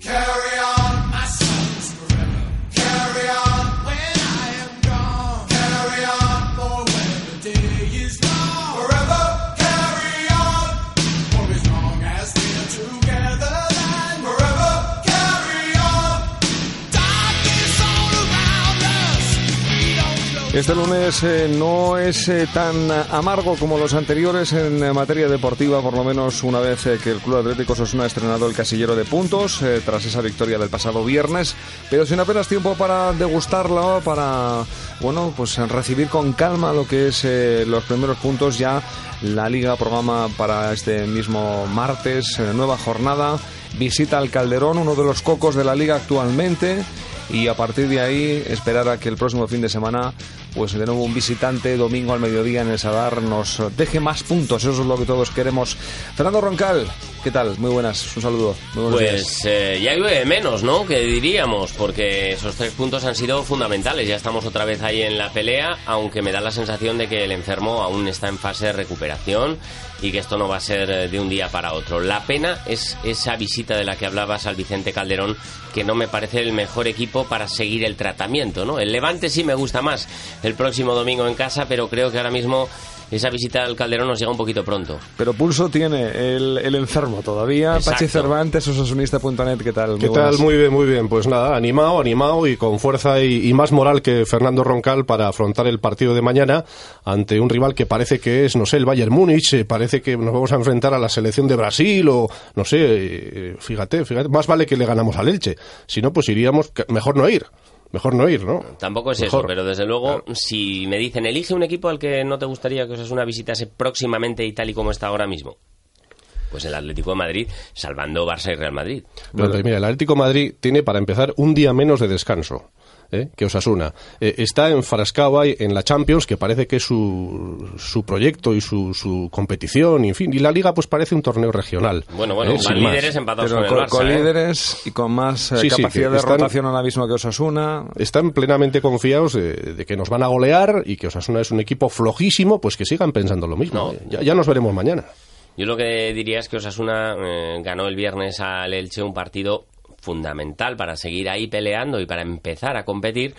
Carol. Este lunes eh, no es eh, tan amargo como los anteriores en eh, materia deportiva, por lo menos una vez que el Club Atlético Osasuna ha estrenado el casillero de puntos tras esa victoria del pasado viernes, pero sin apenas tiempo para degustarlo, para bueno, pues recibir con calma lo que es los primeros puntos ya la Liga programa para este mismo martes, nueva jornada, visita al Calderón, uno de los cocos de la Liga actualmente y a partir de ahí esperar a que el próximo fin de semana pues de nuevo un visitante domingo al mediodía en el Sadar nos deje más puntos, eso es lo que todos queremos. Fernando Roncal, ¿qué tal? Muy buenas, un saludo. pues eh, ya llueve menos, ¿no? Que diríamos, porque esos tres puntos han sido fundamentales, ya estamos otra vez ahí en la pelea, aunque me da la sensación de que el enfermo aún está en fase de recuperación y que esto no va a ser eh, de un día para otro. La pena es esa visita de la que hablabas al Vicente Calderón, que no me parece el mejor equipo para seguir el tratamiento, ¿no? El Levante sí me gusta más el próximo domingo en casa, pero creo que ahora mismo esa visita al Calderón nos llega un poquito pronto. Pero pulso tiene el, el enfermo todavía. Pachi Cervantes, osasunista.net, ¿qué tal? ¿Qué tal? Muy bien, muy bien. Pues nada, animado, animado y con fuerza y, más moral que Fernando Roncal para afrontar el partido de mañana ante un rival que parece que es, no sé, el Bayern Múnich, eh, parece que nos vamos a enfrentar a la selección de Brasil o, no sé, eh, fíjate, fíjate, más vale que le ganamos al Elche. Si no, pues iríamos, mejor no ir mejor no ir, ¿no? Tampoco es eso, pero desde luego, si me dicen, elige un equipo al que no te gustaría que una visitase próximamente y tal y como está ahora mismo. Pues el Atlético de Madrid, salvando Barça y Real Madrid. Pero, mira, el Atlético de Madrid tiene para empezar un día menos de descanso. ¿Eh? que Osasuna. Eh, está enfrascado ahí en la Champions, que parece que es su, su proyecto y su, su competición, y, en fin, y la Liga pues parece un torneo regional. Bueno, bueno, ¿eh? líderes empatados con, el Barça, con líderes y con más capacidad de rotación ahora mismo que Osasuna. Están plenamente confiados de, que nos van a golear y que Osasuna es un equipo flojísimo, pues que sigan pensando lo mismo. Ya, ya nos veremos mañana. Yo lo que diría es que Osasuna ganó el viernes al Elche un partido fundamental para seguir ahí peleando y para empezar a competir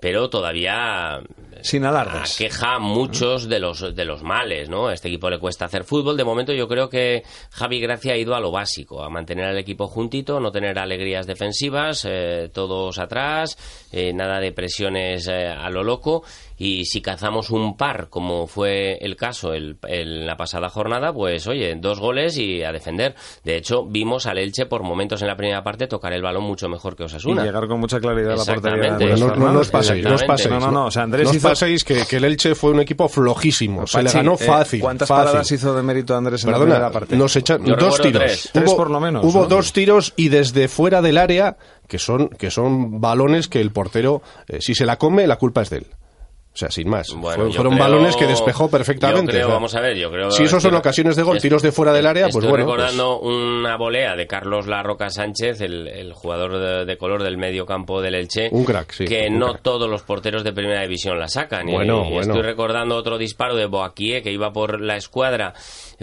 pero todavía sin alardes queja muchos de los de los males no a este equipo le cuesta hacer fútbol de momento yo creo que Javi Gracia ha ido a lo básico a mantener al equipo juntito no tener alegrías defensivas eh, todos atrás eh, nada de presiones eh, a lo loco y si cazamos un par, como fue el caso en la pasada jornada, pues oye, dos goles y a defender. De hecho, vimos al Elche por momentos en la primera parte tocar el balón mucho mejor que Osasuna. Y llegar con mucha claridad a la portería. no, no, os paséis, no os paséis. No, no, no. O sea, Andrés hizo... paséis que, que, el Elche fue un equipo flojísimo. se le ganó eh, fácil. ¿Cuántas fácil. paradas hizo de mérito Andrés en la primera parte? Nos echan dos tiros. Tres. por lo menos. Hubo dos tiros y desde fuera del área que son, que son balones que el portero, eh, si se la come, la culpa es de él. O sea, sin más. fueron, balones que despejó perfectamente. vamos a ver, yo creo. Si eso son ocasiones de gol, tiros de fuera del área, pues bueno. Estoy recordando una volea de Carlos Larroca Sánchez, el, jugador de, color del medio campo del Elche. Un crack, sí. Que no todos los porteros de primera división la sacan. Bueno, y, estoy recordando otro disparo de Boaquie que iba por la escuadra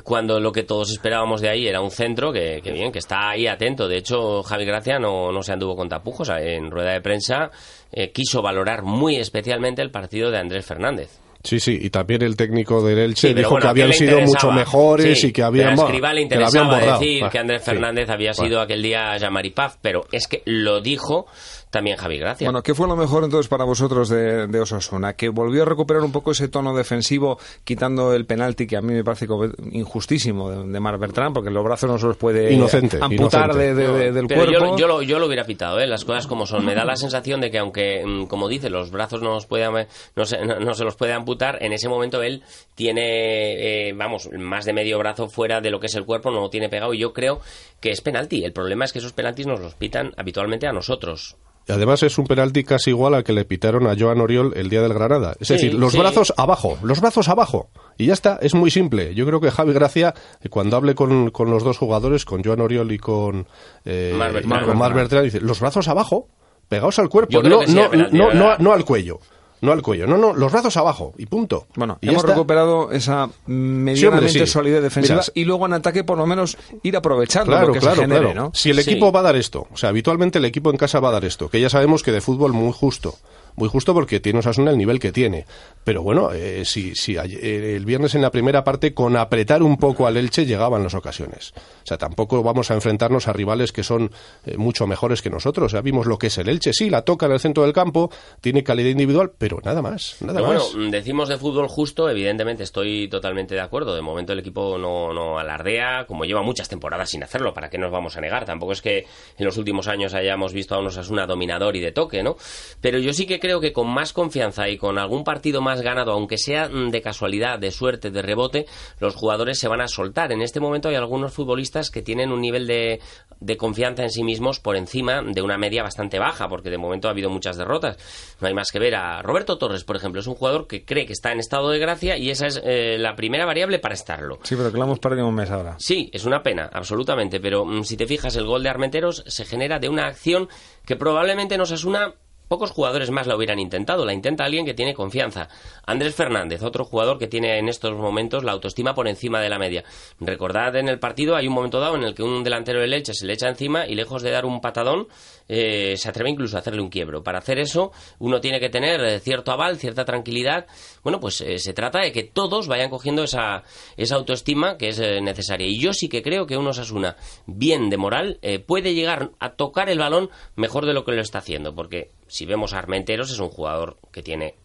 cuando lo que todos esperábamos de ahí era un centro que, bien, que está ahí atento. De hecho, Javi Gracia no, no se anduvo con tapujos. En rueda de prensa eh, quiso valorar muy especialmente el partido de Andrés Fernández. Sí, sí, y también el técnico del Elche dijo que habían sido mucho mejores y que habían... Pero a le interesaba decir que Andrés Fernández había sido aquel día Yamaripaz, pero es que lo dijo también Javi Gracia. Bueno, ¿qué fue lo mejor entonces para vosotros de, de, Osasuna? Que volvió a recuperar un poco ese tono defensivo, quitando el penalti que a mí me parece injustísimo de, Mar Bertrán, porque los brazos no se los puede amputar del cuerpo. Yo, yo, lo, hubiera pitado, ¿eh? las cosas como son. Me da la sensación de que, aunque, mm, como dice, los brazos no, los puede, no, se, no, se los puede amputar, en ese momento él tiene, eh, vamos, más de medio brazo fuera de lo que es el cuerpo, no lo tiene pegado, y yo creo que es penalti. El problema es que esos penaltis nos los pitan habitualmente a nosotros. Y además es un penalti casi igual al que le pitaron a Joan Oriol el día del Granada. Es decir, los brazos abajo, los brazos abajo. Y ya está, es muy simple. Yo creo que Javi Gracia, eh, cuando hable con, con los dos jugadores, con Joan Oriol y con, eh, Mar Bertrand, dice, los brazos abajo, pegados al cuerpo, no, no, no, no, al cuello. No al cuello. No, no, los brazos abajo y punto. Bueno, y hemos está. recuperado esa medianamente Sí, solidez defensiva Mira, y luego en ataque por lo menos ir aprovechando Claro, lo que claro, se genere, claro. ¿no? Si el Sí. equipo va a dar esto, o sea, habitualmente el equipo en casa va a dar esto, que ya sabemos que de fútbol muy justo. Muy justo porque tiene Osasuna el nivel que tiene. Pero bueno, eh, si, si ayer- eh, el viernes en la primera parte, con apretar un poco al Elche, llegaban las ocasiones. O sea, tampoco vamos a enfrentarnos a rivales que son eh, mucho mejores que nosotros. Ya vimos lo que es el Elche. Sí, la toca en el centro del campo, tiene calidad individual, pero nada más. Nada Pero bueno, más. mm, decimos de fútbol justo, evidentemente estoy totalmente de acuerdo. De momento el equipo no, no alardea, como lleva muchas temporadas sin hacerlo, ¿para qué nos vamos a negar? Tampoco es que en los últimos años hayamos visto a unos Asuna dominador y de toque, ¿no? Pero yo sí que creo que con más confianza y con algún partido más ganado, aunque sea mm, de casualidad, de suerte, de rebote, los jugadores se van a soltar. En este momento hay algunos futbolistas que tienen un nivel de, de confianza en sí mismos por encima de una media bastante baja, porque de momento ha habido muchas derrotas. No hay más que ver a Roberto Torres, por ejemplo, es un jugador que cree que está en estado de gracia y esa es eh, la primera variable para estarlo. Sí, pero que lo hemos perdido un mes ahora. Sí, es una pena, absolutamente, pero mm, si te fijas, el gol de Armenteros se genera de una acción que probablemente nos asuna. Pocos jugadores más la hubieran intentado, la intenta alguien que tiene confianza. Andrés Fernández, otro jugador que tiene en estos momentos la autoestima por encima de la media. Recordad en el partido hay un momento dado en el que un delantero del Elche se le echa encima y lejos de dar un patadón eh, se atreve incluso a hacerle un quiebro. Para hacer eso uno tiene que tener eh, cierto aval, cierta tranquilidad. Bueno, pues eh, se trata de que todos vayan cogiendo esa, esa autoestima que es necesaria. Y yo sí que creo que uno Osasuna, bien de moral, puede llegar a tocar el balón mejor de lo que lo está haciendo. Porque si vemos a Armenteros es un jugador que tiene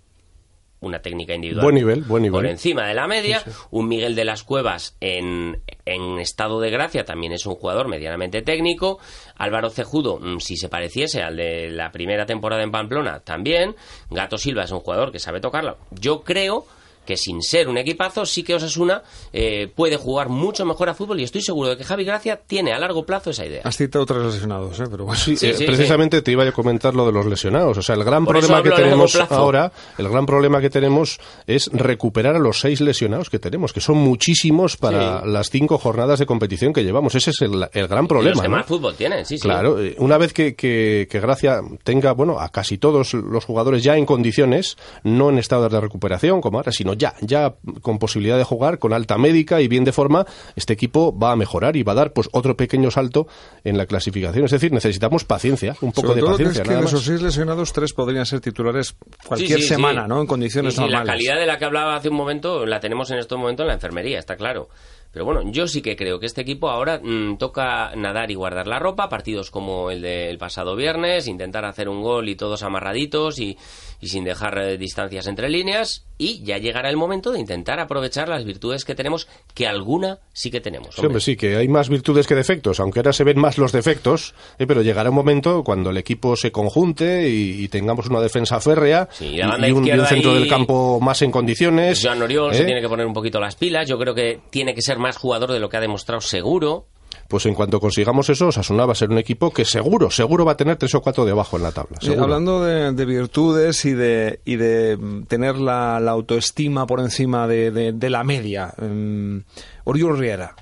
una técnica individual Buen nivel, buen nivel. por encima de la media. Un Miguel de las Cuevas en, en estado de gracia también es un jugador medianamente técnico. Álvaro Cejudo, mm, si se pareciese al de la primera temporada en Pamplona, también. Gato Silva es un jugador que sabe tocarla. Yo creo que sin ser un equipazo, sí que Osasuna eh, puede jugar mucho mejor a fútbol y estoy seguro de que Javi Gracia tiene a largo plazo esa idea. Has citado tres lesionados, ¿eh? pero bueno. Sí, Sí, eh, sí, precisamente te iba a comentar lo de los lesionados. O sea, el gran Por problema que tenemos ahora, el gran problema que tenemos es recuperar a los seis lesionados que tenemos, que son muchísimos para Sí. las cinco jornadas de competición que llevamos. Ese es el, el gran Y problema. los que ¿no? más fútbol tienen, sí, sí. Claro, eh, una vez que, que- que Gracia tenga, bueno, a casi todos los jugadores ya en condiciones, no en estado de recuperación como ahora, sino ya, ya con posibilidad de jugar, con alta médica y bien de forma, este equipo va a mejorar y va a dar pues otro pequeño salto en la clasificación. Es decir, necesitamos paciencia, un poco Sobre de todo que paciencia. es que nada de esos seis lesionados, tres podrían ser titulares cualquier Sí, sí, semana, sí. ¿no? En condiciones Sí, sí, normales. La calidad de la que hablaba hace un momento la tenemos en estos momentos en la enfermería, está claro. Pero bueno, yo sí que creo que este equipo ahora mm, toca nadar y guardar la ropa, partidos como el del pasado viernes, intentar hacer un gol y todos amarraditos y, y sin dejar eh, distancias entre líneas, y ya llegará el momento de intentar aprovechar las virtudes que tenemos, que alguna sí que tenemos. Sí, hombre, sí, que hay más virtudes que defectos, aunque ahora se ven más los defectos, eh, pero llegará un momento cuando el equipo se conjunte y, y tengamos una defensa férrea Sí, y, un, y un izquierda centro ahí- del campo más en condiciones. Joan Oriol se ¿eh? tiene que poner un poquito las pilas, yo creo que tiene que ser más jugador de lo que ha demostrado seguro. Pues en cuanto consigamos eso, Osasuna va a ser un equipo que seguro, seguro va a tener tres o cuatro de abajo en la tabla. Eh, hablando de, de virtudes y de, y de mm, tener la, la autoestima por encima de, de- de la media, mm, Oriol Riera.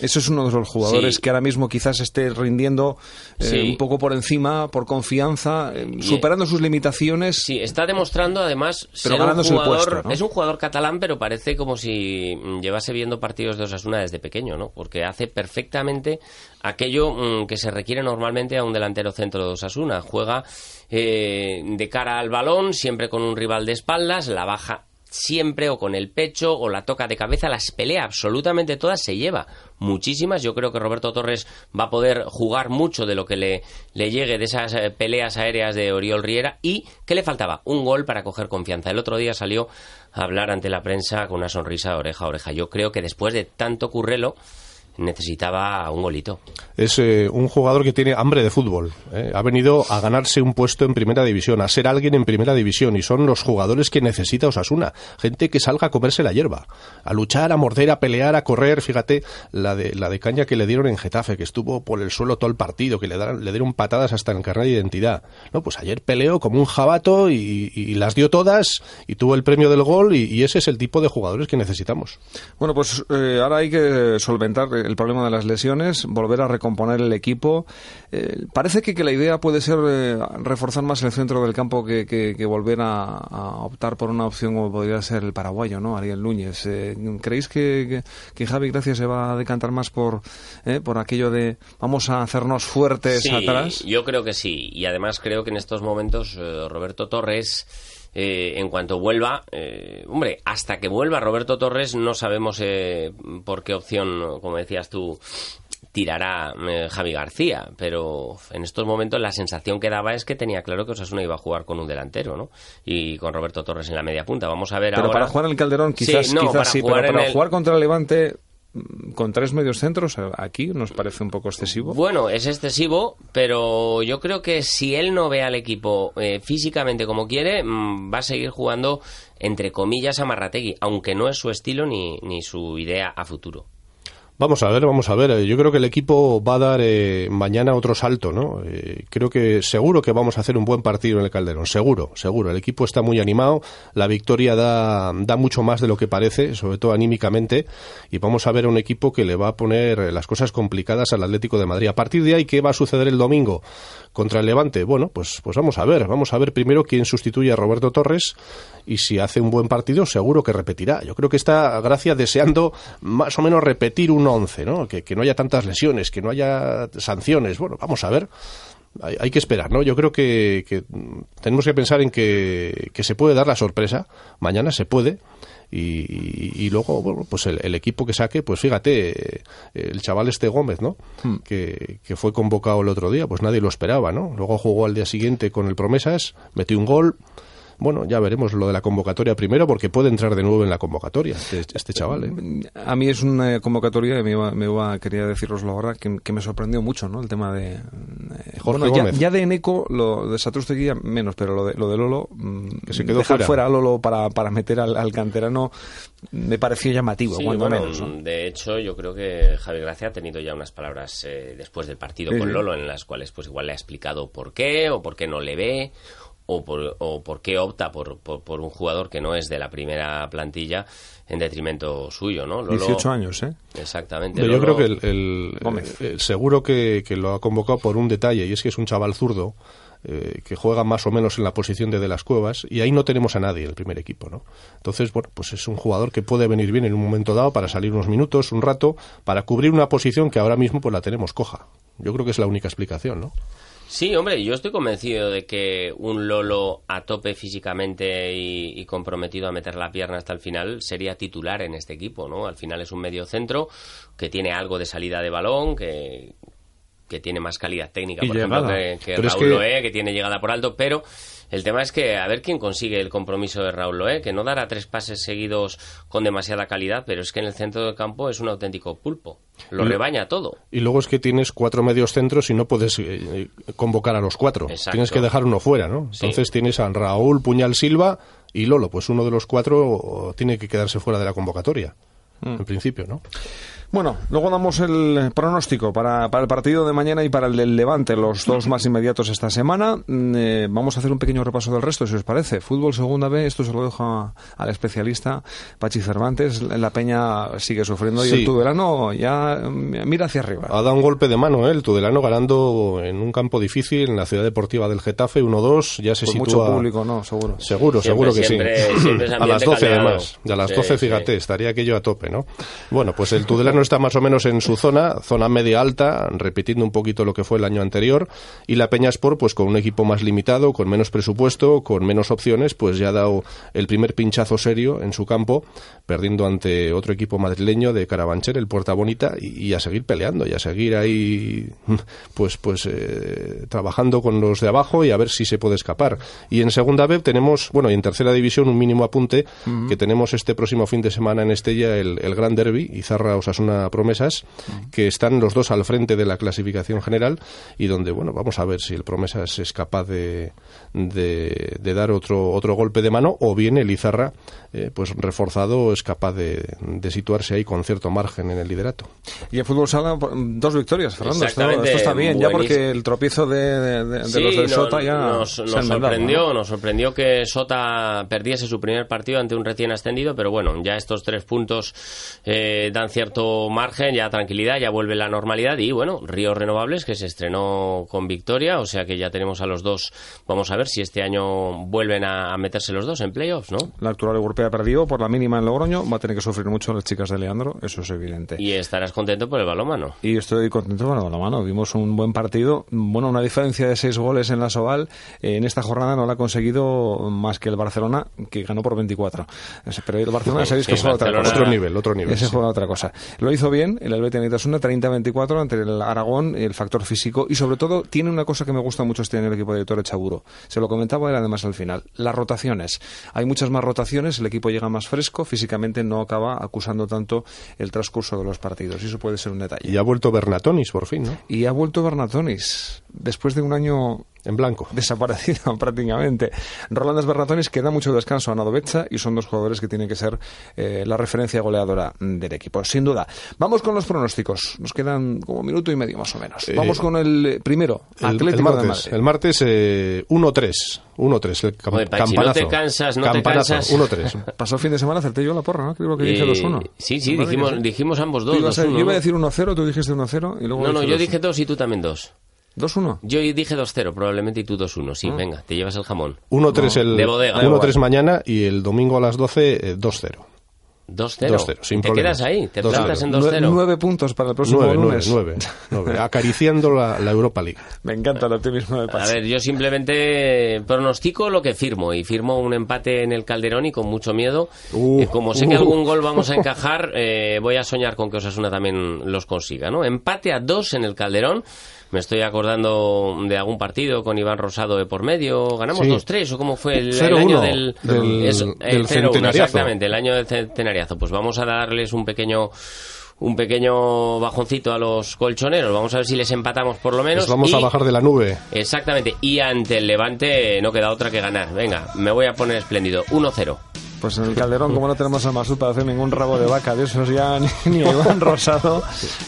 Eso es uno de los jugadores Sí. que ahora mismo quizás esté rindiendo eh, Sí. un poco por encima, por confianza, eh, superando sus limitaciones. Sí, está demostrando además Pero ser ganándose un el jugador, puesto, ¿no? es un jugador catalán, pero parece como si mm, llevase viendo partidos de Osasuna desde pequeño, ¿no? Porque hace perfectamente aquello mm, que se requiere normalmente a un delantero centro de Osasuna. Juega eh, de cara al balón, siempre con un rival de espaldas, la baja siempre o con el pecho o la toca de cabeza, las pelea absolutamente todas, se lleva muchísimas. Yo creo que Roberto Torres va a poder jugar mucho de lo que le, le llegue de esas eh, peleas aéreas de Oriol Riera y ¿qué le faltaba? Un gol para coger confianza. El otro día salió a hablar ante la prensa con una sonrisa oreja a oreja. Yo creo que después de tanto currelo necesitaba un golito. Es eh, un jugador que tiene hambre de fútbol. ¿eh? Ha venido a ganarse un puesto en primera división, a ser alguien en primera división, y son los jugadores que necesita Osasuna. Gente que salga a comerse la hierba, a luchar, a morder, a pelear, a correr. Fíjate la de, la de caña que le dieron en Getafe, que estuvo por el suelo todo el partido, que le, daron- le dieron patadas hasta en el carnet de identidad. No, pues ayer peleó como un jabato y, y las dio todas y tuvo el premio del gol, y, y ese es el tipo de jugadores que necesitamos. Bueno, pues eh, ahora hay que solventar eh, el problema de las lesiones, volver a recomponer el equipo. Eh, parece que, que, la idea puede ser eh, reforzar más el centro del campo que, que, volver a, optar por una opción como podría ser el paraguayo, ¿no? Ariel Núñez. Eh, ¿Creéis que, Javi Gracia se va a decantar más por, por aquello de vamos a hacernos fuertes sí, atrás? Yo creo que sí. Y además creo que en estos momentos Roberto Torres eh, en cuanto vuelva, eh, hombre, hasta que vuelva Roberto Torres no sabemos eh, por qué opción, como decías tú, tirará Javi García, pero en estos momentos la sensación que daba es que tenía claro que Osasuna iba a jugar con un delantero, ¿no? Y con Roberto Torres en la media punta. Vamos a ver pero ahora. para jugar en el Calderón quizás sí, no, sí pero para jugar contra el Levante con tres medios centros aquí nos parece un poco excesivo. Bueno, es excesivo, pero yo creo que si él no ve al equipo eh, físicamente como quiere, mm, va a seguir jugando entre comillas a Marrategui, aunque no es su estilo ni, ni su idea a futuro. Vamos a ver, vamos a ver. Yo creo que el equipo va a dar eh, mañana otro salto, ¿no? Eh, creo que seguro que vamos a hacer un buen partido en el Calderón, seguro, seguro. El equipo está muy animado, la victoria da, da mucho más de lo que parece, sobre todo anímicamente, y vamos a ver a un equipo que le va a poner las cosas complicadas al Atlético de Madrid. A partir de ahí, ¿qué va a suceder el domingo contra el Levante? Bueno, pues, pues vamos a ver, vamos a ver primero quién sustituye a Roberto Torres y si hace un buen partido, seguro que repetirá. Yo creo que está Gracia deseando más o menos repetir un 11, ¿no? Que, no haya tantas lesiones, que no haya sanciones. Bueno, vamos a ver. Hay, que esperar, ¿no? Yo creo que, tenemos que pensar en que, se puede dar la sorpresa. Mañana se puede. Y, luego, bueno, pues el, equipo que saque, pues fíjate, el chaval este Gómez, ¿no? Hmm. Que, que, fue convocado el otro día, pues nadie lo esperaba, ¿no? Luego jugó al día siguiente con el Promesas, metió un gol, bueno, ya veremos lo de la convocatoria primero, porque puede entrar de nuevo en la convocatoria este, este chaval. ¿eh? A mí es una convocatoria, me iba, me iba quería deciroslo ahora, que, que, me sorprendió mucho, ¿no? El tema de... Eh, Jorge Gómez. Ya, de Eneco, lo de Satrustegui menos, pero lo de, lo de Lolo... Mm, que se quedó dejar fuera. a Lolo para, para meter al, canterano me pareció llamativo, menos. De hecho, yo creo que Javi Gracia ha tenido ya unas palabras eh, después del partido con Lolo en las cuales pues igual le ha explicado por qué o por qué no le ve o por, o por qué opta por, por, un jugador que no es de la primera plantilla en detrimento suyo, ¿no? 18 años, ¿eh? Exactamente. yo creo que el, seguro que, lo ha convocado por un detalle, y es que es un chaval zurdo eh, que juega más o menos en la posición de De las Cuevas, y ahí no tenemos a nadie en el primer equipo, ¿no? Entonces, bueno, pues es un jugador que puede venir bien en un momento dado para salir unos minutos, un rato, para cubrir una posición que ahora mismo pues la tenemos coja. Yo creo que es la única explicación, ¿no? Sí, hombre, yo estoy convencido de que un Lolo a tope físicamente y, comprometido a meter la pierna hasta el final sería titular en este equipo, ¿no? Al final es un medio centro que tiene algo de salida de balón, que, que tiene más calidad técnica, por ejemplo, que, Raúl Loé, que tiene llegada por alto, pero el tema es que a ver quién consigue el compromiso de Raúl Loé, que no dará tres pases seguidos con demasiada calidad, pero es que en el centro del campo es un auténtico pulpo. Lo rebaña todo. Y luego es que tienes cuatro medios centros y no puedes eh, convocar a los cuatro. Tienes que dejar uno fuera, ¿no? Entonces tienes a Raúl, Puñal Silva y Lolo. Pues uno de los cuatro tiene que quedarse fuera de la convocatoria. Mm. En principio, ¿no? Bueno, luego damos el pronóstico para, el partido de mañana y para el del Levante, los dos más inmediatos esta semana. Mm, eh, vamos a hacer un pequeño repaso del resto, si os parece. Fútbol segunda vez, esto se lo dejo al especialista Pachi Cervantes. La Peña sigue sufriendo y el Tudelano ya mm, mira hacia arriba. Ha dado un golpe de mano ¿eh? el Tudelano ganando en un campo difícil en la ciudad deportiva del Getafe 1-2. Ya se sitúa. mucho público, ¿no? Seguro. Seguro, seguro que sí. a las 12 además. Y a las 12, fíjate, estaría aquello a tope, ¿no? Bueno, pues el Tudelano está más o menos en su zona, zona media alta, repitiendo un poquito lo que fue el año anterior, y la Peña Sport, pues con un equipo más limitado, con menos presupuesto, con menos opciones, pues ya ha dado el primer pinchazo serio en su campo, perdiendo ante otro equipo madrileño de Carabancher, el Puerta Bonita, y, a seguir peleando, y a seguir ahí, pues, pues eh, trabajando con los de abajo y a ver si se puede escapar. Y en segunda vez tenemos, bueno, y en tercera división un mínimo apunte, que tenemos este próximo fin de semana en Estella el, el Gran Derby, Izarra Osasuna Promesas, que están los dos al frente de la clasificación general y donde, bueno, vamos a ver si el Promesas es capaz de, de, dar otro, otro golpe de mano o bien el Izarra, eh, pues reforzado, es capaz de, situarse ahí con cierto margen en el liderato. Y el fútbol sala, dos victorias, Fernando. Esto, está bien, ya porque el tropiezo de, los de Sota ya nos, sorprendió, nos sorprendió que Sota perdiese su primer partido ante un recién ascendido, pero bueno, ya estos tres puntos eh, dan cierto cierto margen, ya tranquilidad, ya vuelve la normalidad y bueno, Ríos Renovables que se estrenó con victoria, o sea que ya tenemos a los dos, vamos a ver si este año vuelven a, meterse los dos en playoffs, ¿no? La actual europea perdió por la mínima en Logroño, va a tener que sufrir mucho las chicas de Leandro, eso es evidente. Y estarás contento por el balómano. Y estoy contento por el balómano, vimos un buen partido, bueno, una diferencia de seis goles en la Soval, en esta jornada no la ha conseguido más que el Barcelona, que ganó por 24. Pero el Barcelona sabéis que juega otra cosa. Otro nivel, otro nivel. Ese juega otra cosa. Lo hizo bien el Helvetia Nitasuna, 30-24 entre el Aragón, el factor físico y sobre todo tiene una cosa que me gusta mucho este año el equipo de Torre Chaburo. Se lo comentaba él además al final. Las rotaciones. Hay muchas más rotaciones, el equipo llega más fresco, físicamente no acaba acusando tanto el transcurso de los partidos. Y eso puede ser un detalle. Y ha vuelto Bernatonis por fin, ¿no? Y ha vuelto Bernatonis. Después de un año en blanco. Desaparecido prácticamente. Rolandas Berratones que da mucho descanso a Nado Becha y son dos jugadores que tienen que ser eh, la referencia goleadora del equipo, sin duda. Vamos con los pronósticos. Nos quedan como un minuto y medio más o menos. Eh, Vamos con el primero, Atlético el, martes, El martes 1-3. 1-3. El campanazo. no te cansas, no te cansas. 1-3. Pasó el fin de semana, acerté yo la porra, ¿no? Creo que dije 2-1. Eh, sí, sí, dijimos, dijimos ambos 2. yo iba a decir 1-0, tú dijiste 1-0 y luego... No, no, yo dije 2 y tú también 2. 2-1. Yo dije 2-0 probablemente y tú 2-1. Sí, ah. venga, te llevas el jamón. 1-3 el de bodega. 1-3 mañana y el domingo a las 12 2-0. 2-0. sin ¿Te quedas ahí? ¿Te plantas en 2-0? 9 puntos para el próximo 9, lunes. 9, 9, Acariciando la, la, Europa League. Me encanta el optimismo de Paz. A ver, yo simplemente pronostico lo que firmo. Y firmo un empate en el Calderón y con mucho miedo. Uh, eh, como sé uh. que algún gol vamos a encajar, eh, voy a soñar con que Osasuna también los consiga. ¿no? Empate a 2 en el Calderón. Me estoy acordando de algún partido con Iván Rosado de por medio. ¿Ganamos 2-3 o cómo fue el, año del, del, centenariazo? Exactamente, el año del centenariazo. Pues vamos a darles un pequeño un pequeño bajoncito a los colchoneros. Vamos a ver si les empatamos por lo menos. vamos a bajar de la nube. Exactamente. Y ante el Levante no queda otra que ganar. Venga, me voy a poner espléndido. 1-0. Pues en el Calderón, como no tenemos a Masud para hacer ningún rabo de vaca de esos ya, ni, a Iván Rosado,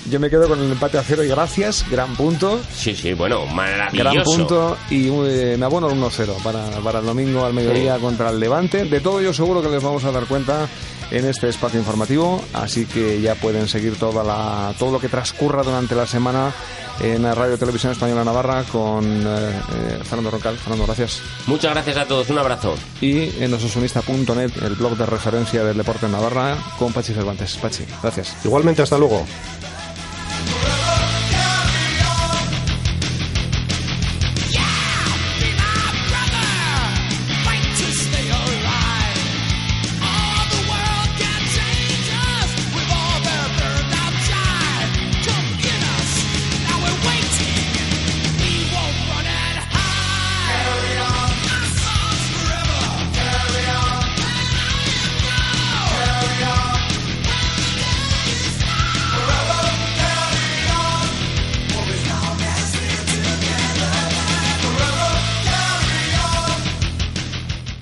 yo me quedo con el empate a cero y gracias, gran punto. Sí, sí, bueno, maravilloso. Gran punto y eh, me abono el 1-0 para, para el domingo al mediodía contra el Levante. De todo yo seguro que les vamos a dar cuenta en este espacio informativo, así que ya pueden seguir toda la, todo lo que transcurra durante la semana en la Radio Televisión Española Navarra con eh, eh, Fernando Roncal. Fernando, gracias. Muchas gracias a todos, un abrazo. Y en osasunista.net, el blog de referencia del deporte en Navarra, con Pachi Cervantes. Pachi, gracias. Igualmente, hasta luego.